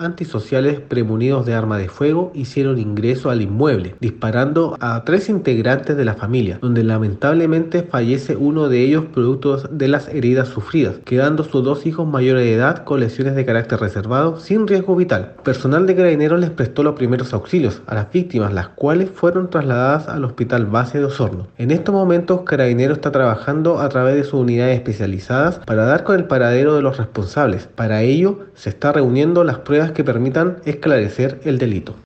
antisociales premunidos de arma de fuego hicieron ingreso al inmueble, disparando a tres integrantes de la familia, donde lamentablemente fallece uno de ellos producto de las heridas sufridas, quedando sus dos hijos mayores de edad con lesiones de carácter reservado sin riesgo vital. Personal de carabineros les prestó los primeros auxilios a las víctimas, las cuales fueron trasladadas al hospital base de Osorno. En estos momentos, Carabinero está trabajando a través de sus unidades especializadas para dar con el paradero de los responsables. Para ello, se está reuniendo las pruebas que permitan esclarecer el delito.